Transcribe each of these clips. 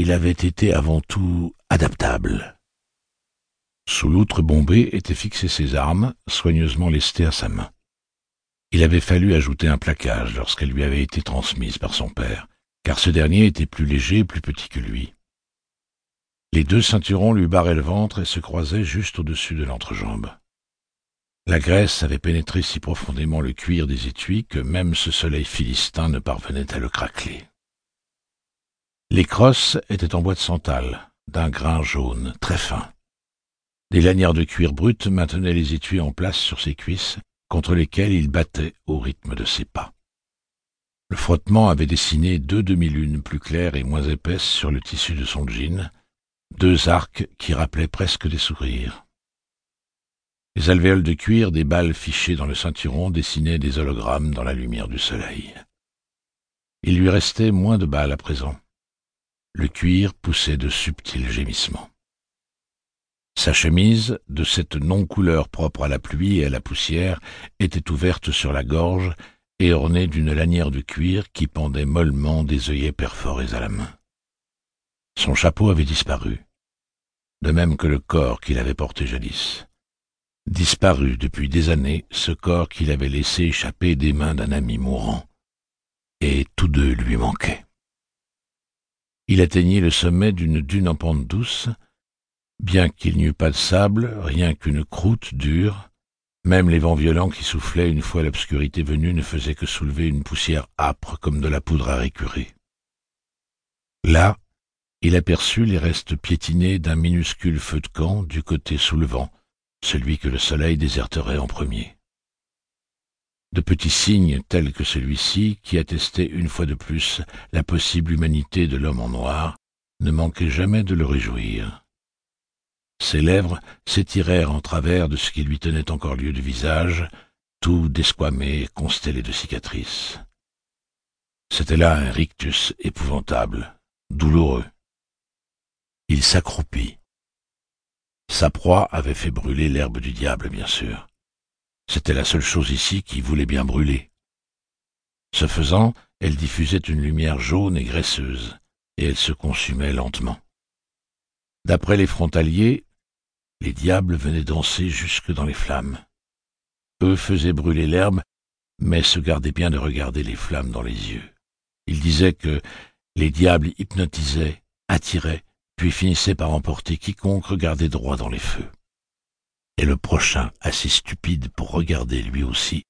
il avait été avant tout adaptable. Sous l'outre bombée étaient fixées ses armes, soigneusement lestées à sa main. Il avait fallu ajouter un plaquage lorsqu'elle lui avait été transmise par son père, car ce dernier était plus léger et plus petit que lui. Les deux ceinturons lui barraient le ventre et se croisaient juste au-dessus de l'entrejambe. La graisse avait pénétré si profondément le cuir des étuis que même ce soleil philistin ne parvenait à le craqueler. Les crosses étaient en bois de santal, d'un grain jaune, très fin. Des lanières de cuir brut maintenaient les étuis en place sur ses cuisses, contre lesquelles il battait au rythme de ses pas. Le frottement avait dessiné deux demi-lunes plus claires et moins épaisses sur le tissu de son jean, deux arcs qui rappelaient presque des sourires. Les alvéoles de cuir des balles fichées dans le ceinturon dessinaient des hologrammes dans la lumière du soleil. Il lui restait moins de balles à présent. Le cuir poussait de subtils gémissements. Sa chemise, de cette non-couleur propre à la pluie et à la poussière, était ouverte sur la gorge et ornée d'une lanière de cuir qui pendait mollement des œillets perforés à la main. Son chapeau avait disparu, de même que le corps qu'il avait porté jadis disparu depuis des années ce corps qu'il avait laissé échapper des mains d'un ami mourant, et tous deux lui manquaient. Il atteignit le sommet d'une dune en pente douce, bien qu'il n'y eût pas de sable, rien qu'une croûte dure, même les vents violents qui soufflaient une fois l'obscurité venue ne faisaient que soulever une poussière âpre comme de la poudre à récurer. Là, il aperçut les restes piétinés d'un minuscule feu de camp du côté soulevant, celui que le soleil déserterait en premier. De petits signes tels que celui-ci, qui attestaient une fois de plus la possible humanité de l'homme en noir, ne manquaient jamais de le réjouir. Ses lèvres s'étirèrent en travers de ce qui lui tenait encore lieu de visage, tout desquamé, constellé de cicatrices. C'était là un rictus épouvantable, douloureux. Il s'accroupit, sa proie avait fait brûler l'herbe du diable, bien sûr. C'était la seule chose ici qui voulait bien brûler. Ce faisant, elle diffusait une lumière jaune et graisseuse, et elle se consumait lentement. D'après les frontaliers, les diables venaient danser jusque dans les flammes. Eux faisaient brûler l'herbe, mais se gardaient bien de regarder les flammes dans les yeux. Ils disaient que les diables hypnotisaient, attiraient, puis finissait par emporter quiconque regardait droit dans les feux. Et le prochain, assez stupide pour regarder lui aussi,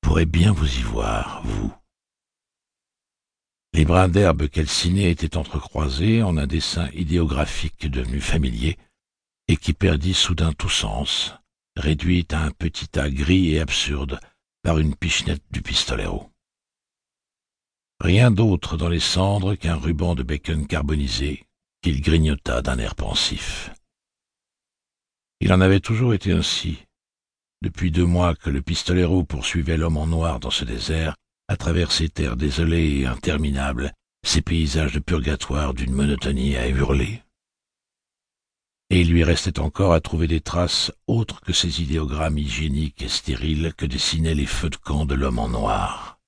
pourrait bien vous y voir, vous. Les brins d'herbe calcinés étaient entrecroisés en un dessin idéographique devenu familier, et qui perdit soudain tout sens, réduit à un petit tas gris et absurde par une pichenette du pistolero. Rien d'autre dans les cendres qu'un ruban de bacon carbonisé, qu'il grignota d'un air pensif. Il en avait toujours été ainsi, depuis deux mois que le pistolero poursuivait l'homme en noir dans ce désert, à travers ces terres désolées et interminables, ces paysages de purgatoire d'une monotonie à hurler. Et il lui restait encore à trouver des traces autres que ces idéogrammes hygiéniques et stériles que dessinaient les feux de camp de l'homme en noir.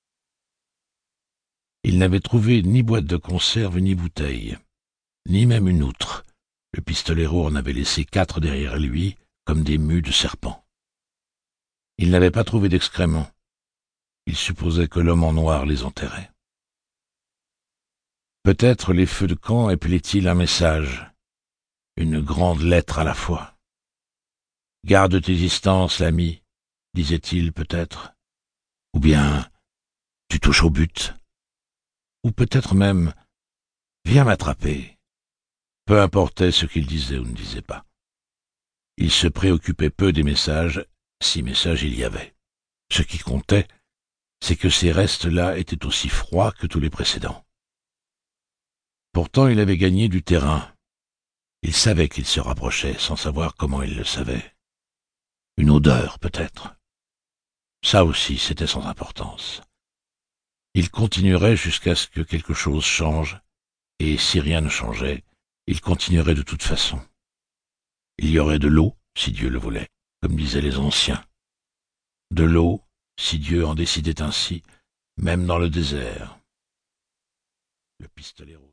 Il n'avait trouvé ni boîte de conserve ni bouteille ni même une outre. Le pistolero en avait laissé quatre derrière lui, comme des mues de serpent. Il n'avait pas trouvé d'excréments. Il supposait que l'homme en noir les enterrait. Peut-être les feux de camp épelaient-ils un message, une grande lettre à la fois. Garde tes distances, l'ami, disait-il peut-être. Ou bien tu touches au but. Ou peut-être même Viens m'attraper. Peu importait ce qu'il disait ou ne disait pas. Il se préoccupait peu des messages, si messages il y avait. Ce qui comptait, c'est que ces restes-là étaient aussi froids que tous les précédents. Pourtant il avait gagné du terrain. Il savait qu'il se rapprochait sans savoir comment il le savait. Une odeur, peut-être. Ça aussi, c'était sans importance. Il continuerait jusqu'à ce que quelque chose change, et si rien ne changeait, il continuerait de toute façon. Il y aurait de l'eau, si Dieu le voulait, comme disaient les anciens. De l'eau, si Dieu en décidait ainsi, même dans le désert. Le pistolero